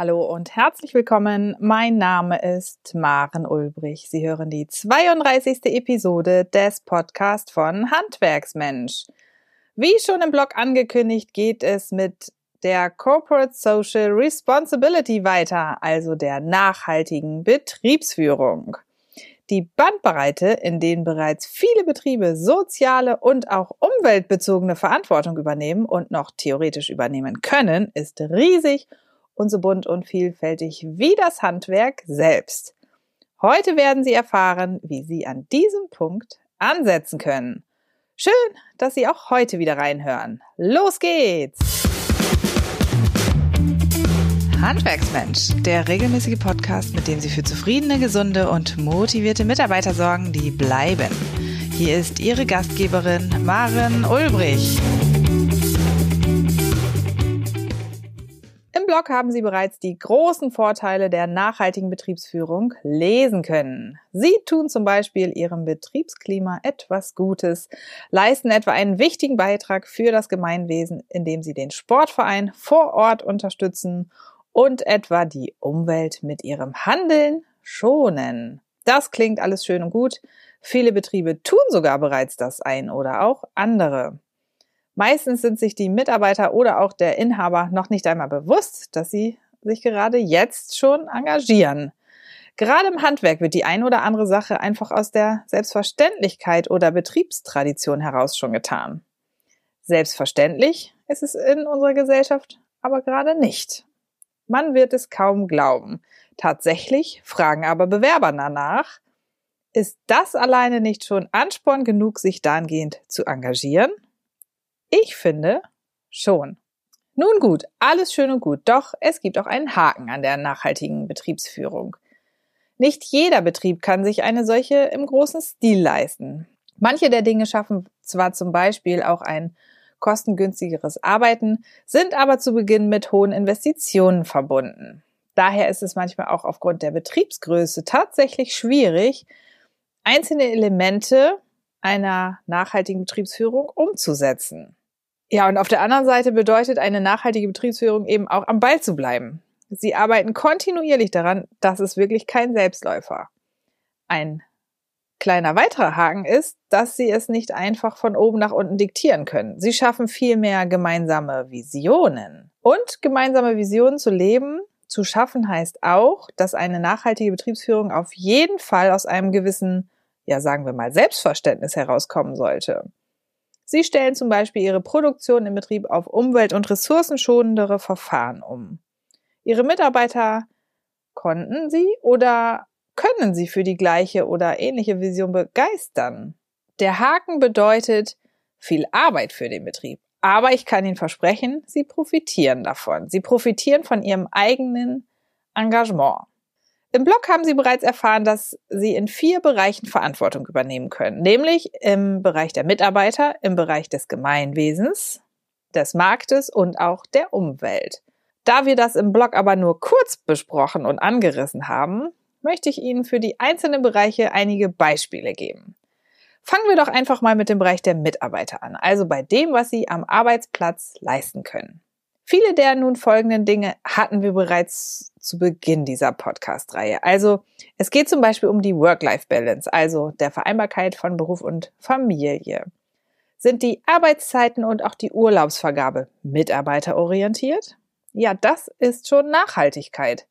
Hallo und herzlich willkommen. Mein Name ist Maren Ulbrich. Sie hören die 32. Episode des Podcasts von Handwerksmensch. Wie schon im Blog angekündigt, geht es mit der Corporate Social Responsibility weiter, also der nachhaltigen Betriebsführung. Die Bandbreite, in denen bereits viele Betriebe soziale und auch umweltbezogene Verantwortung übernehmen und noch theoretisch übernehmen können, ist riesig so bunt und vielfältig wie das Handwerk selbst. Heute werden Sie erfahren, wie Sie an diesem Punkt ansetzen können. Schön, dass Sie auch heute wieder reinhören. Los geht's! Handwerksmensch, der regelmäßige Podcast, mit dem Sie für zufriedene, gesunde und motivierte Mitarbeiter sorgen, die bleiben. Hier ist Ihre Gastgeberin Maren Ulbrich. Blog haben Sie bereits die großen Vorteile der nachhaltigen Betriebsführung lesen können. Sie tun zum Beispiel Ihrem Betriebsklima etwas Gutes, leisten etwa einen wichtigen Beitrag für das Gemeinwesen, indem Sie den Sportverein vor Ort unterstützen und etwa die Umwelt mit Ihrem Handeln schonen. Das klingt alles schön und gut. Viele Betriebe tun sogar bereits das ein oder auch andere. Meistens sind sich die Mitarbeiter oder auch der Inhaber noch nicht einmal bewusst, dass sie sich gerade jetzt schon engagieren. Gerade im Handwerk wird die ein oder andere Sache einfach aus der Selbstverständlichkeit oder Betriebstradition heraus schon getan. Selbstverständlich ist es in unserer Gesellschaft aber gerade nicht. Man wird es kaum glauben. Tatsächlich fragen aber Bewerber danach, ist das alleine nicht schon Ansporn genug, sich dahingehend zu engagieren? Ich finde schon. Nun gut, alles schön und gut, doch es gibt auch einen Haken an der nachhaltigen Betriebsführung. Nicht jeder Betrieb kann sich eine solche im großen Stil leisten. Manche der Dinge schaffen zwar zum Beispiel auch ein kostengünstigeres Arbeiten, sind aber zu Beginn mit hohen Investitionen verbunden. Daher ist es manchmal auch aufgrund der Betriebsgröße tatsächlich schwierig, einzelne Elemente einer nachhaltigen Betriebsführung umzusetzen. Ja, und auf der anderen Seite bedeutet eine nachhaltige Betriebsführung eben auch am Ball zu bleiben. Sie arbeiten kontinuierlich daran, das ist wirklich kein Selbstläufer. Ein kleiner weiterer Haken ist, dass sie es nicht einfach von oben nach unten diktieren können. Sie schaffen vielmehr gemeinsame Visionen. Und gemeinsame Visionen zu leben, zu schaffen heißt auch, dass eine nachhaltige Betriebsführung auf jeden Fall aus einem gewissen, ja sagen wir mal, Selbstverständnis herauskommen sollte. Sie stellen zum Beispiel ihre Produktion im Betrieb auf umwelt- und ressourcenschonendere Verfahren um. Ihre Mitarbeiter konnten sie oder können sie für die gleiche oder ähnliche Vision begeistern. Der Haken bedeutet viel Arbeit für den Betrieb. Aber ich kann Ihnen versprechen, Sie profitieren davon. Sie profitieren von Ihrem eigenen Engagement. Im Blog haben Sie bereits erfahren, dass Sie in vier Bereichen Verantwortung übernehmen können, nämlich im Bereich der Mitarbeiter, im Bereich des Gemeinwesens, des Marktes und auch der Umwelt. Da wir das im Blog aber nur kurz besprochen und angerissen haben, möchte ich Ihnen für die einzelnen Bereiche einige Beispiele geben. Fangen wir doch einfach mal mit dem Bereich der Mitarbeiter an, also bei dem, was Sie am Arbeitsplatz leisten können. Viele der nun folgenden Dinge hatten wir bereits zu Beginn dieser Podcast-Reihe. Also es geht zum Beispiel um die Work-Life-Balance, also der Vereinbarkeit von Beruf und Familie. Sind die Arbeitszeiten und auch die Urlaubsvergabe mitarbeiterorientiert? Ja, das ist schon Nachhaltigkeit.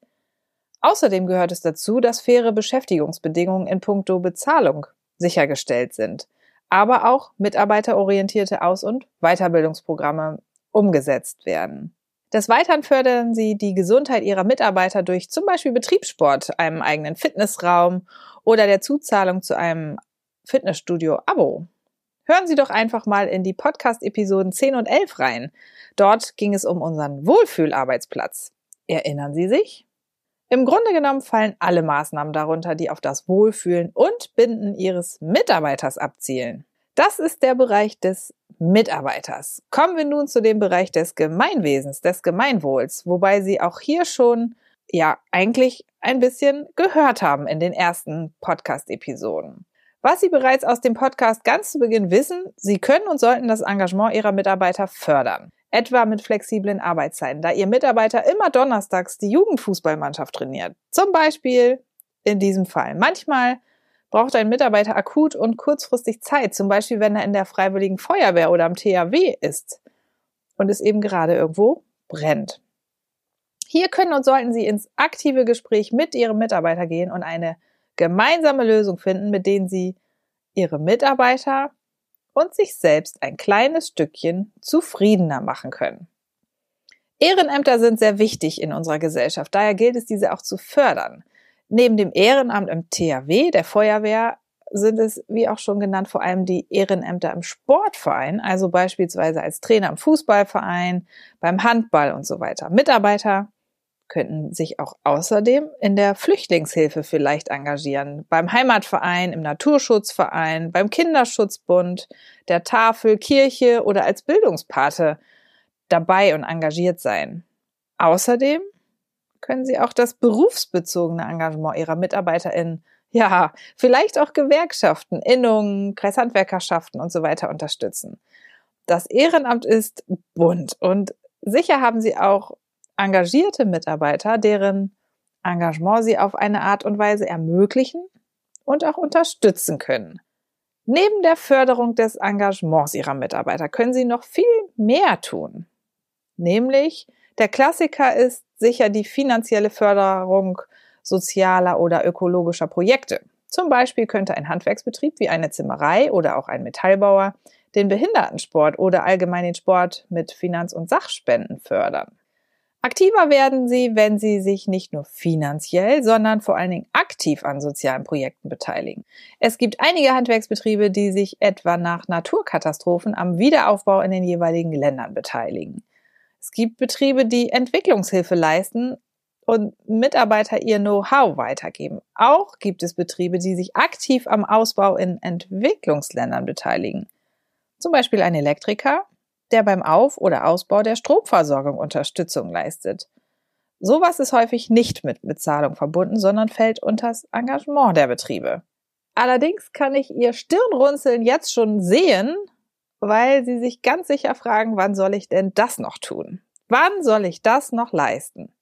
Außerdem gehört es dazu, dass faire Beschäftigungsbedingungen in puncto Bezahlung sichergestellt sind, aber auch mitarbeiterorientierte Aus- und Weiterbildungsprogramme umgesetzt werden. Des Weiteren fördern sie die Gesundheit ihrer Mitarbeiter durch zum Beispiel Betriebssport, einem eigenen Fitnessraum oder der Zuzahlung zu einem Fitnessstudio-Abo. Hören Sie doch einfach mal in die Podcast-Episoden 10 und 11 rein. Dort ging es um unseren Wohlfühlarbeitsplatz. Erinnern Sie sich? Im Grunde genommen fallen alle Maßnahmen darunter, die auf das Wohlfühlen und Binden Ihres Mitarbeiters abzielen. Das ist der Bereich des Mitarbeiters. Kommen wir nun zu dem Bereich des Gemeinwesens, des Gemeinwohls, wobei Sie auch hier schon ja eigentlich ein bisschen gehört haben in den ersten Podcast-Episoden. Was Sie bereits aus dem Podcast ganz zu Beginn wissen, Sie können und sollten das Engagement Ihrer Mitarbeiter fördern. etwa mit flexiblen Arbeitszeiten, da Ihr Mitarbeiter immer donnerstags die Jugendfußballmannschaft trainiert. Zum Beispiel in diesem Fall. Manchmal braucht ein Mitarbeiter akut und kurzfristig Zeit, zum Beispiel wenn er in der Freiwilligen Feuerwehr oder am THW ist und es eben gerade irgendwo brennt. Hier können und sollten Sie ins aktive Gespräch mit Ihrem Mitarbeiter gehen und eine gemeinsame Lösung finden, mit denen Sie Ihre Mitarbeiter und sich selbst ein kleines Stückchen zufriedener machen können. Ehrenämter sind sehr wichtig in unserer Gesellschaft, daher gilt es, diese auch zu fördern. Neben dem Ehrenamt im THW, der Feuerwehr, sind es, wie auch schon genannt, vor allem die Ehrenämter im Sportverein, also beispielsweise als Trainer im Fußballverein, beim Handball und so weiter. Mitarbeiter könnten sich auch außerdem in der Flüchtlingshilfe vielleicht engagieren, beim Heimatverein, im Naturschutzverein, beim Kinderschutzbund, der Tafel, Kirche oder als Bildungspate dabei und engagiert sein. Außerdem können Sie auch das berufsbezogene Engagement Ihrer MitarbeiterInnen, ja, vielleicht auch Gewerkschaften, Innungen, Kreishandwerkerschaften und so weiter unterstützen. Das Ehrenamt ist bunt und sicher haben Sie auch engagierte Mitarbeiter, deren Engagement sie auf eine Art und Weise ermöglichen und auch unterstützen können. Neben der Förderung des Engagements ihrer Mitarbeiter können sie noch viel mehr tun. Nämlich, der Klassiker ist sicher die finanzielle Förderung sozialer oder ökologischer Projekte. Zum Beispiel könnte ein Handwerksbetrieb wie eine Zimmerei oder auch ein Metallbauer den Behindertensport oder allgemein den Sport mit Finanz- und Sachspenden fördern. Aktiver werden sie, wenn sie sich nicht nur finanziell, sondern vor allen Dingen aktiv an sozialen Projekten beteiligen. Es gibt einige Handwerksbetriebe, die sich etwa nach Naturkatastrophen am Wiederaufbau in den jeweiligen Ländern beteiligen. Es gibt Betriebe, die Entwicklungshilfe leisten und Mitarbeiter ihr Know-how weitergeben. Auch gibt es Betriebe, die sich aktiv am Ausbau in Entwicklungsländern beteiligen. Zum Beispiel ein Elektriker, der beim Auf- oder Ausbau der Stromversorgung Unterstützung leistet. Sowas ist häufig nicht mit Bezahlung verbunden, sondern fällt unters Engagement der Betriebe. Allerdings kann ich Ihr Stirnrunzeln jetzt schon sehen, weil Sie sich ganz sicher fragen, wann soll ich denn das noch tun? Wann soll ich das noch leisten?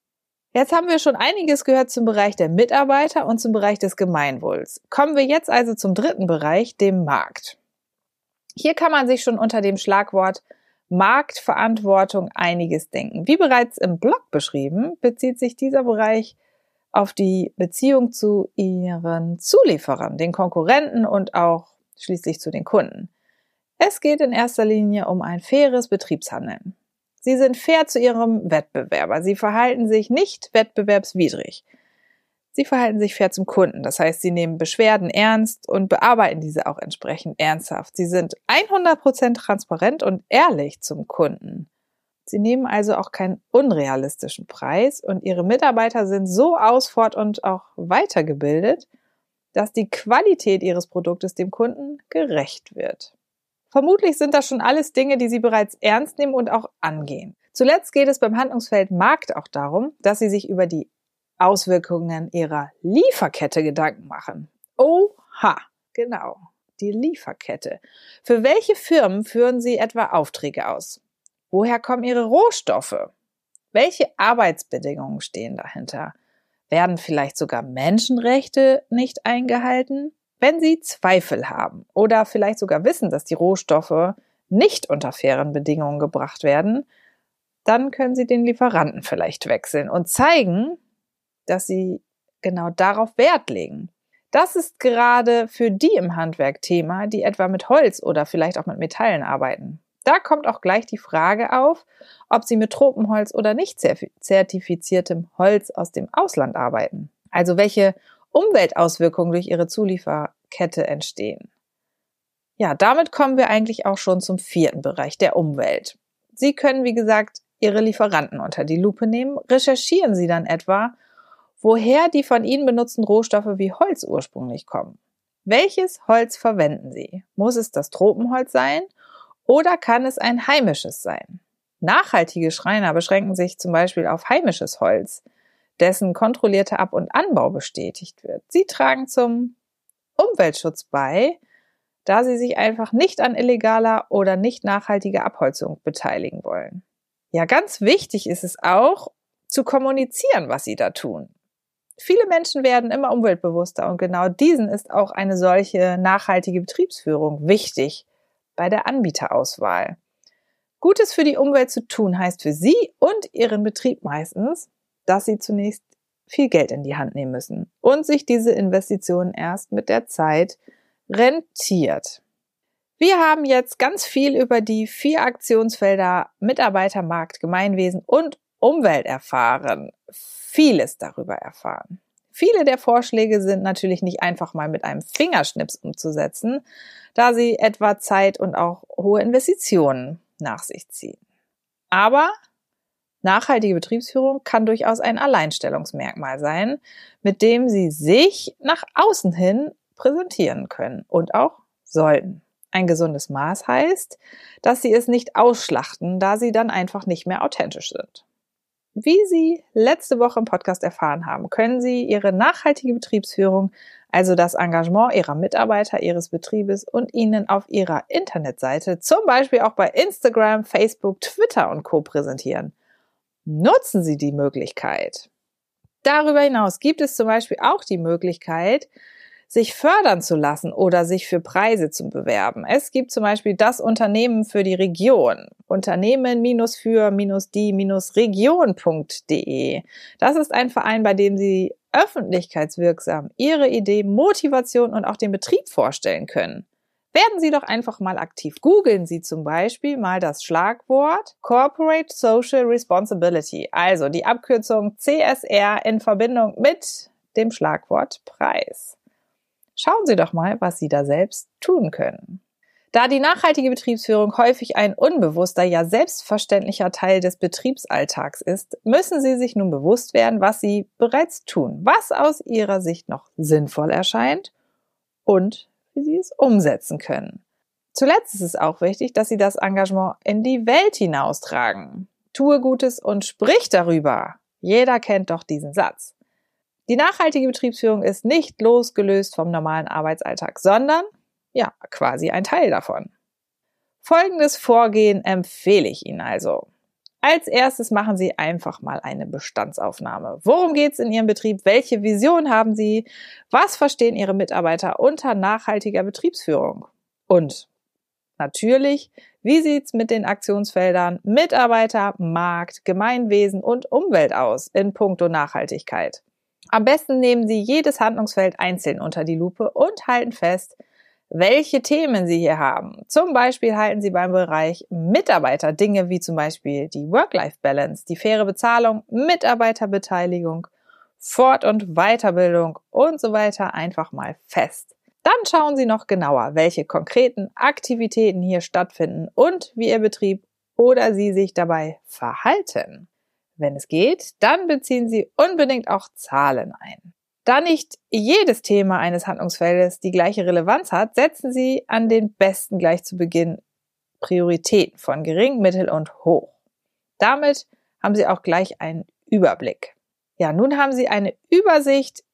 Jetzt haben wir schon einiges gehört zum Bereich der Mitarbeiter und zum Bereich des Gemeinwohls. Kommen wir jetzt also zum dritten Bereich, dem Markt. Hier kann man sich schon unter dem Schlagwort Marktverantwortung einiges denken. Wie bereits im Blog beschrieben, bezieht sich dieser Bereich auf die Beziehung zu ihren Zulieferern, den Konkurrenten und auch schließlich zu den Kunden. Es geht in erster Linie um ein faires Betriebshandeln. Sie sind fair zu ihrem Wettbewerber. Sie verhalten sich nicht wettbewerbswidrig. Sie verhalten sich fair zum Kunden. Das heißt, sie nehmen Beschwerden ernst und bearbeiten diese auch entsprechend ernsthaft. Sie sind 100% transparent und ehrlich zum Kunden. Sie nehmen also auch keinen unrealistischen Preis und ihre Mitarbeiter sind so ausfort und auch weitergebildet, dass die Qualität ihres Produktes dem Kunden gerecht wird. Vermutlich sind das schon alles Dinge, die Sie bereits ernst nehmen und auch angehen. Zuletzt geht es beim Handlungsfeld Markt auch darum, dass Sie sich über die Auswirkungen ihrer Lieferkette Gedanken machen. Oha, genau, die Lieferkette. Für welche Firmen führen Sie etwa Aufträge aus? Woher kommen Ihre Rohstoffe? Welche Arbeitsbedingungen stehen dahinter? Werden vielleicht sogar Menschenrechte nicht eingehalten? Wenn Sie Zweifel haben oder vielleicht sogar wissen, dass die Rohstoffe nicht unter fairen Bedingungen gebracht werden, dann können Sie den Lieferanten vielleicht wechseln und zeigen, dass sie genau darauf Wert legen. Das ist gerade für die im Handwerk Thema, die etwa mit Holz oder vielleicht auch mit Metallen arbeiten. Da kommt auch gleich die Frage auf, ob sie mit Tropenholz oder nicht zertifiziertem Holz aus dem Ausland arbeiten. Also welche Umweltauswirkungen durch ihre Zulieferkette entstehen. Ja, damit kommen wir eigentlich auch schon zum vierten Bereich, der Umwelt. Sie können, wie gesagt, Ihre Lieferanten unter die Lupe nehmen. Recherchieren Sie dann etwa, woher die von Ihnen benutzten Rohstoffe wie Holz ursprünglich kommen. Welches Holz verwenden Sie? Muss es das Tropenholz sein oder kann es ein heimisches sein? Nachhaltige Schreiner beschränken sich zum Beispiel auf heimisches Holz, dessen kontrollierter Ab- und Anbau bestätigt wird. Sie tragen zum Umweltschutz bei, da sie sich einfach nicht an illegaler oder nicht nachhaltiger Abholzung beteiligen wollen. Ja, ganz wichtig ist es auch, zu kommunizieren, was sie da tun. Viele Menschen werden immer umweltbewusster und genau diesen ist auch eine solche nachhaltige Betriebsführung wichtig bei der Anbieterauswahl. Gutes für die Umwelt zu tun heißt für Sie und Ihren Betrieb meistens, dass Sie zunächst viel Geld in die Hand nehmen müssen und sich diese Investition erst mit der Zeit rentiert. Wir haben jetzt ganz viel über die vier Aktionsfelder Mitarbeitermarkt, Gemeinwesen und Umwelt erfahren. Vieles darüber erfahren. Viele der Vorschläge sind natürlich nicht einfach mal mit einem Fingerschnips umzusetzen, da sie etwa Zeit und auch hohe Investitionen nach sich ziehen. Aber nachhaltige Betriebsführung kann durchaus ein Alleinstellungsmerkmal sein, mit dem Sie sich nach außen hin präsentieren können und auch sollten. Ein gesundes Maß heißt, dass Sie es nicht ausschlachten, da Sie dann einfach nicht mehr authentisch sind. Wie Sie letzte Woche im Podcast erfahren haben, können Sie Ihre nachhaltige Betriebsführung, also das Engagement Ihrer Mitarbeiter, Ihres Betriebes und Ihnen auf Ihrer Internetseite, zum Beispiel auch bei Instagram, Facebook, Twitter und Co. präsentieren. Nutzen Sie die Möglichkeit. Darüber hinaus gibt es zum Beispiel auch die Möglichkeit, sich fördern zu lassen oder sich für Preise zu bewerben. Es gibt zum Beispiel das Unternehmen für die Region. Unternehmen-für-die-region.de. Das ist ein Verein, bei dem Sie öffentlichkeitswirksam Ihre Idee, Motivation und auch den Betrieb vorstellen können. Werden Sie doch einfach mal aktiv. Googeln Sie zum Beispiel mal das Schlagwort Corporate Social Responsibility, also die Abkürzung CSR in Verbindung mit dem Schlagwort Preis. Schauen Sie doch mal, was Sie da selbst tun können. Da die nachhaltige Betriebsführung häufig ein unbewusster, ja selbstverständlicher Teil des Betriebsalltags ist, müssen Sie sich nun bewusst werden, was Sie bereits tun, was aus Ihrer Sicht noch sinnvoll erscheint und wie Sie es umsetzen können. Zuletzt ist es auch wichtig, dass Sie das Engagement in die Welt hinaustragen. Tue Gutes und sprich darüber. Jeder kennt doch diesen Satz. Die nachhaltige Betriebsführung ist nicht losgelöst vom normalen Arbeitsalltag, sondern ja, quasi ein Teil davon. Folgendes Vorgehen empfehle ich Ihnen also. Als erstes machen Sie einfach mal eine Bestandsaufnahme. Worum geht es in Ihrem Betrieb? Welche Vision haben Sie? Was verstehen Ihre Mitarbeiter unter nachhaltiger Betriebsführung? Und natürlich, wie sieht's mit den Aktionsfeldern Mitarbeiter, Markt, Gemeinwesen und Umwelt aus in puncto Nachhaltigkeit? Am besten nehmen Sie jedes Handlungsfeld einzeln unter die Lupe und halten fest, welche Themen Sie hier haben. Zum Beispiel halten Sie beim Bereich Mitarbeiter Dinge wie zum Beispiel die Work-Life-Balance, die faire Bezahlung, Mitarbeiterbeteiligung, Fort- und Weiterbildung und so weiter einfach mal fest. Dann schauen Sie noch genauer, welche konkreten Aktivitäten hier stattfinden und wie Ihr Betrieb oder Sie sich dabei verhalten. Wenn es geht, dann beziehen Sie unbedingt auch Zahlen ein. Da nicht jedes Thema eines Handlungsfeldes die gleiche Relevanz hat, setzen Sie an den besten gleich zu Beginn Prioritäten von gering, mittel und hoch. Damit haben Sie auch gleich einen Überblick. Ja, nun haben Sie eine Übersicht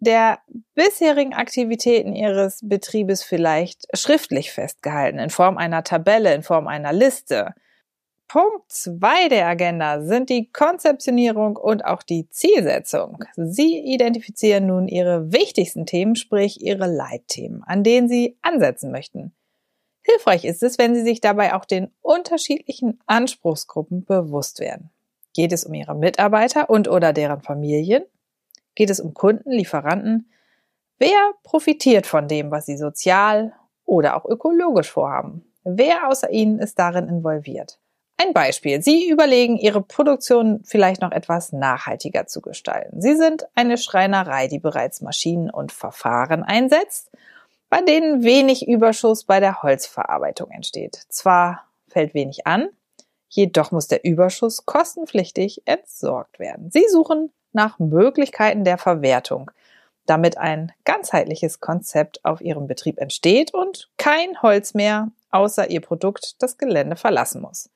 der bisherigen Aktivitäten Ihres Betriebes vielleicht schriftlich festgehalten, in Form einer Tabelle, in Form einer Liste. Punkt zwei der Agenda sind die Konzeptionierung und auch die Zielsetzung. Sie identifizieren nun Ihre wichtigsten Themen, sprich Ihre Leitthemen, an denen Sie ansetzen möchten. Hilfreich ist es, wenn Sie sich dabei auch den unterschiedlichen Anspruchsgruppen bewusst werden. Geht es um Ihre Mitarbeiter und oder deren Familien? Geht es um Kunden, Lieferanten? Wer profitiert von dem, was Sie sozial oder auch ökologisch vorhaben? Wer außer Ihnen ist darin involviert? Ein Beispiel. Sie überlegen, Ihre Produktion vielleicht noch etwas nachhaltiger zu gestalten. Sie sind eine Schreinerei, die bereits Maschinen und Verfahren einsetzt, bei denen wenig Überschuss bei der Holzverarbeitung entsteht. Zwar fällt wenig an, jedoch muss der Überschuss kostenpflichtig entsorgt werden. Sie suchen nach Möglichkeiten der Verwertung, damit ein ganzheitliches Konzept auf Ihrem Betrieb entsteht und kein Holz mehr außer Ihr Produkt das Gelände verlassen muss.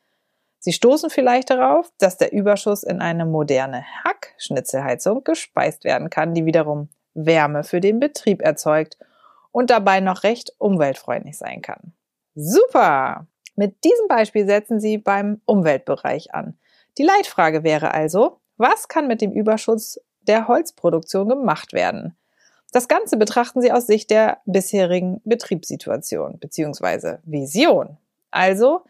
Sie stoßen vielleicht darauf, dass der Überschuss in eine moderne Hackschnitzelheizung gespeist werden kann, die wiederum Wärme für den Betrieb erzeugt und dabei noch recht umweltfreundlich sein kann. Super! Mit diesem Beispiel setzen Sie beim Umweltbereich an. Die Leitfrage wäre also, was kann mit dem Überschuss der Holzproduktion gemacht werden? Das Ganze betrachten Sie aus Sicht der bisherigen Betriebssituation bzw. Vision. Also,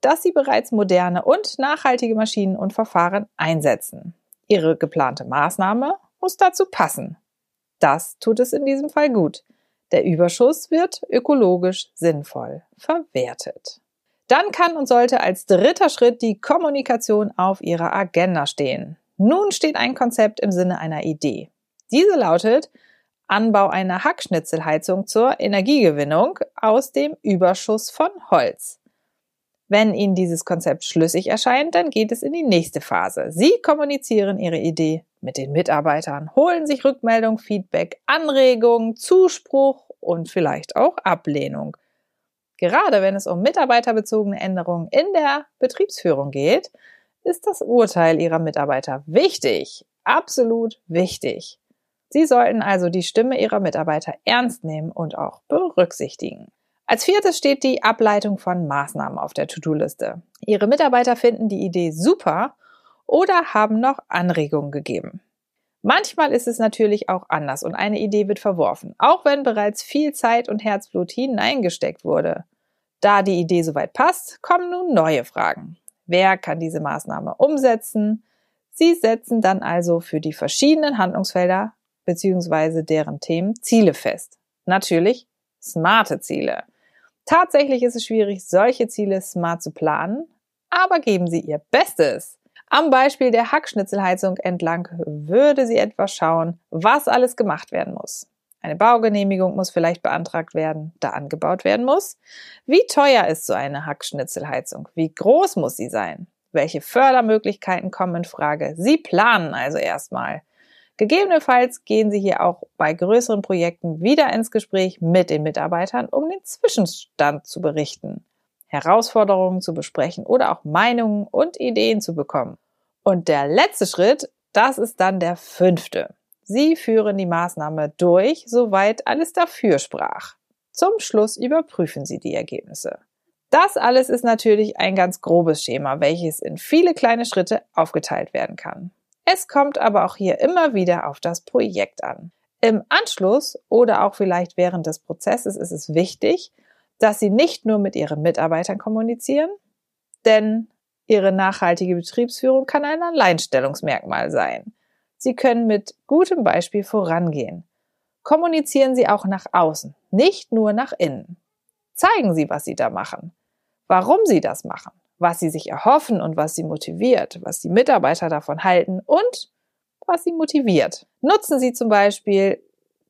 dass Sie bereits moderne und nachhaltige Maschinen und Verfahren einsetzen. Ihre geplante Maßnahme muss dazu passen. Das tut es in diesem Fall gut. Der Überschuss wird ökologisch sinnvoll verwertet. Dann kann und sollte als dritter Schritt die Kommunikation auf Ihrer Agenda stehen. Nun steht ein Konzept im Sinne einer Idee. Diese lautet Anbau einer Hackschnitzelheizung zur Energiegewinnung aus dem Überschuss von Holz. Wenn Ihnen dieses Konzept schlüssig erscheint, dann geht es in die nächste Phase. Sie kommunizieren Ihre Idee mit den Mitarbeitern, holen sich Rückmeldung, Feedback, Anregungen, Zuspruch und vielleicht auch Ablehnung. Gerade wenn es um mitarbeiterbezogene Änderungen in der Betriebsführung geht, ist das Urteil Ihrer Mitarbeiter wichtig, absolut wichtig. Sie sollten also die Stimme Ihrer Mitarbeiter ernst nehmen und auch berücksichtigen. Als viertes steht die Ableitung von Maßnahmen auf der To-Do-Liste. Ihre Mitarbeiter finden die Idee super oder haben noch Anregungen gegeben. Manchmal ist es natürlich auch anders und eine Idee wird verworfen, auch wenn bereits viel Zeit und Herzblut hineingesteckt wurde. Da die Idee soweit passt, kommen nun neue Fragen. Wer kann diese Maßnahme umsetzen? Sie setzen dann also für die verschiedenen Handlungsfelder beziehungsweise deren Themen Ziele fest. Natürlich smarte Ziele. Tatsächlich ist es schwierig, solche Ziele smart zu planen, aber geben Sie Ihr Bestes. Am Beispiel der Hackschnitzelheizung entlang würde sie etwas schauen, was alles gemacht werden muss. Eine Baugenehmigung muss vielleicht beantragt werden, da angebaut werden muss. Wie teuer ist so eine Hackschnitzelheizung? Wie groß muss sie sein? Welche Fördermöglichkeiten kommen in Frage? Sie planen also erstmal. Gegebenenfalls gehen Sie hier auch bei größeren Projekten wieder ins Gespräch mit den Mitarbeitern, um den Zwischenstand zu berichten, Herausforderungen zu besprechen oder auch Meinungen und Ideen zu bekommen. Und der letzte Schritt, das ist dann der fünfte. Sie führen die Maßnahme durch, soweit alles dafür sprach. Zum Schluss überprüfen Sie die Ergebnisse. Das alles ist natürlich ein ganz grobes Schema, welches in viele kleine Schritte aufgeteilt werden kann. Es kommt aber auch hier immer wieder auf das Projekt an. Im Anschluss oder auch vielleicht während des Prozesses ist es wichtig, dass Sie nicht nur mit Ihren Mitarbeitern kommunizieren, denn Ihre nachhaltige Betriebsführung kann ein Alleinstellungsmerkmal sein. Sie können mit gutem Beispiel vorangehen. Kommunizieren Sie auch nach außen, nicht nur nach innen. Zeigen Sie, was Sie da machen, warum Sie das machen was sie sich erhoffen und was sie motiviert, was die Mitarbeiter davon halten und was sie motiviert. Nutzen Sie zum Beispiel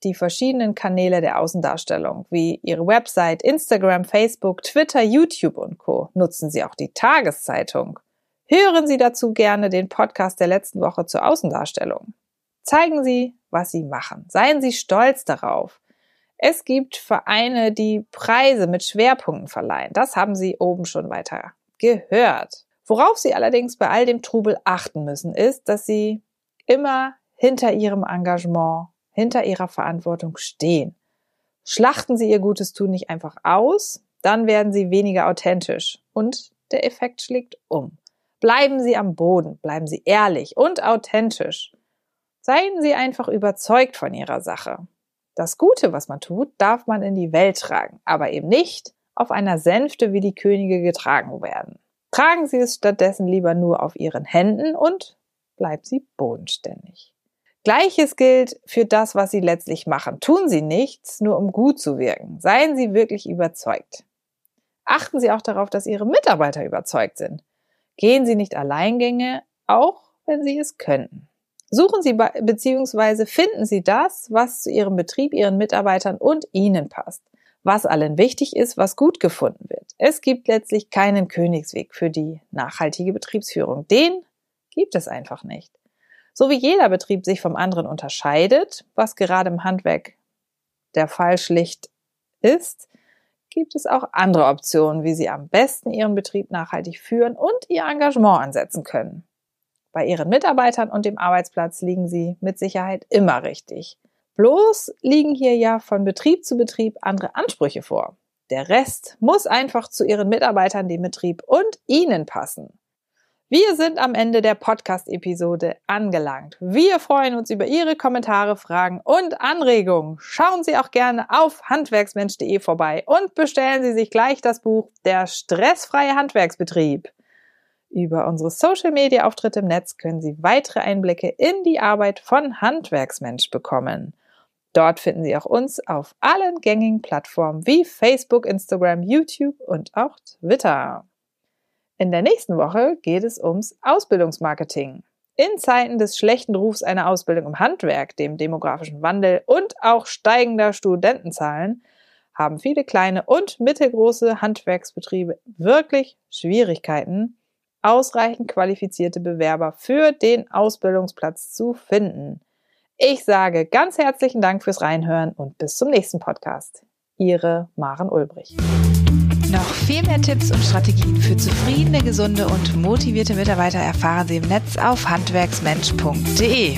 die verschiedenen Kanäle der Außendarstellung, wie Ihre Website, Instagram, Facebook, Twitter, YouTube und Co. Nutzen Sie auch die Tageszeitung. Hören Sie dazu gerne den Podcast der letzten Woche zur Außendarstellung. Zeigen Sie, was Sie machen. Seien Sie stolz darauf. Es gibt Vereine, die Preise mit Schwerpunkten verleihen. Das haben Sie oben schon weiter gehört. Worauf Sie allerdings bei all dem Trubel achten müssen, ist, dass Sie immer hinter Ihrem Engagement, hinter Ihrer Verantwortung stehen. Schlachten Sie Ihr gutes Tun nicht einfach aus, dann werden Sie weniger authentisch und der Effekt schlägt um. Bleiben Sie am Boden, bleiben Sie ehrlich und authentisch. Seien Sie einfach überzeugt von Ihrer Sache. Das Gute, was man tut, darf man in die Welt tragen, aber eben nicht auf einer Sänfte wie die Könige getragen werden. Tragen Sie es stattdessen lieber nur auf Ihren Händen und bleibt Sie bodenständig. Gleiches gilt für das, was Sie letztlich machen. Tun Sie nichts, nur um gut zu wirken. Seien Sie wirklich überzeugt. Achten Sie auch darauf, dass Ihre Mitarbeiter überzeugt sind. Gehen Sie nicht Alleingänge, auch wenn Sie es könnten. Suchen Sie bzw. finden Sie das, was zu Ihrem Betrieb, Ihren Mitarbeitern und Ihnen passt was allen wichtig ist, was gut gefunden wird. Es gibt letztlich keinen Königsweg für die nachhaltige Betriebsführung. Den gibt es einfach nicht. So wie jeder Betrieb sich vom anderen unterscheidet, was gerade im Handwerk der Fall schlicht ist, gibt es auch andere Optionen, wie Sie am besten Ihren Betrieb nachhaltig führen und Ihr Engagement ansetzen können. Bei Ihren Mitarbeitern und dem Arbeitsplatz liegen Sie mit Sicherheit immer richtig. Bloß liegen hier ja von Betrieb zu Betrieb andere Ansprüche vor. Der Rest muss einfach zu Ihren Mitarbeitern, dem Betrieb und Ihnen passen. Wir sind am Ende der Podcast-Episode angelangt. Wir freuen uns über Ihre Kommentare, Fragen und Anregungen. Schauen Sie auch gerne auf handwerksmensch.de vorbei und bestellen Sie sich gleich das Buch Der stressfreie Handwerksbetrieb. Über unsere Social-Media-Auftritte im Netz können Sie weitere Einblicke in die Arbeit von Handwerksmensch bekommen. Dort finden Sie auch uns auf allen gängigen Plattformen wie Facebook, Instagram, YouTube und auch Twitter. In der nächsten Woche geht es ums Ausbildungsmarketing. In Zeiten des schlechten Rufs einer Ausbildung im Handwerk, dem demografischen Wandel und auch steigender Studentenzahlen haben viele kleine und mittelgroße Handwerksbetriebe wirklich Schwierigkeiten, ausreichend qualifizierte Bewerber für den Ausbildungsplatz zu finden. Ich sage ganz herzlichen Dank fürs Reinhören und bis zum nächsten Podcast. Ihre Maren Ulbrich. Noch viel mehr Tipps und Strategien für zufriedene, gesunde und motivierte Mitarbeiter erfahren Sie im Netz auf handwerksmensch.de.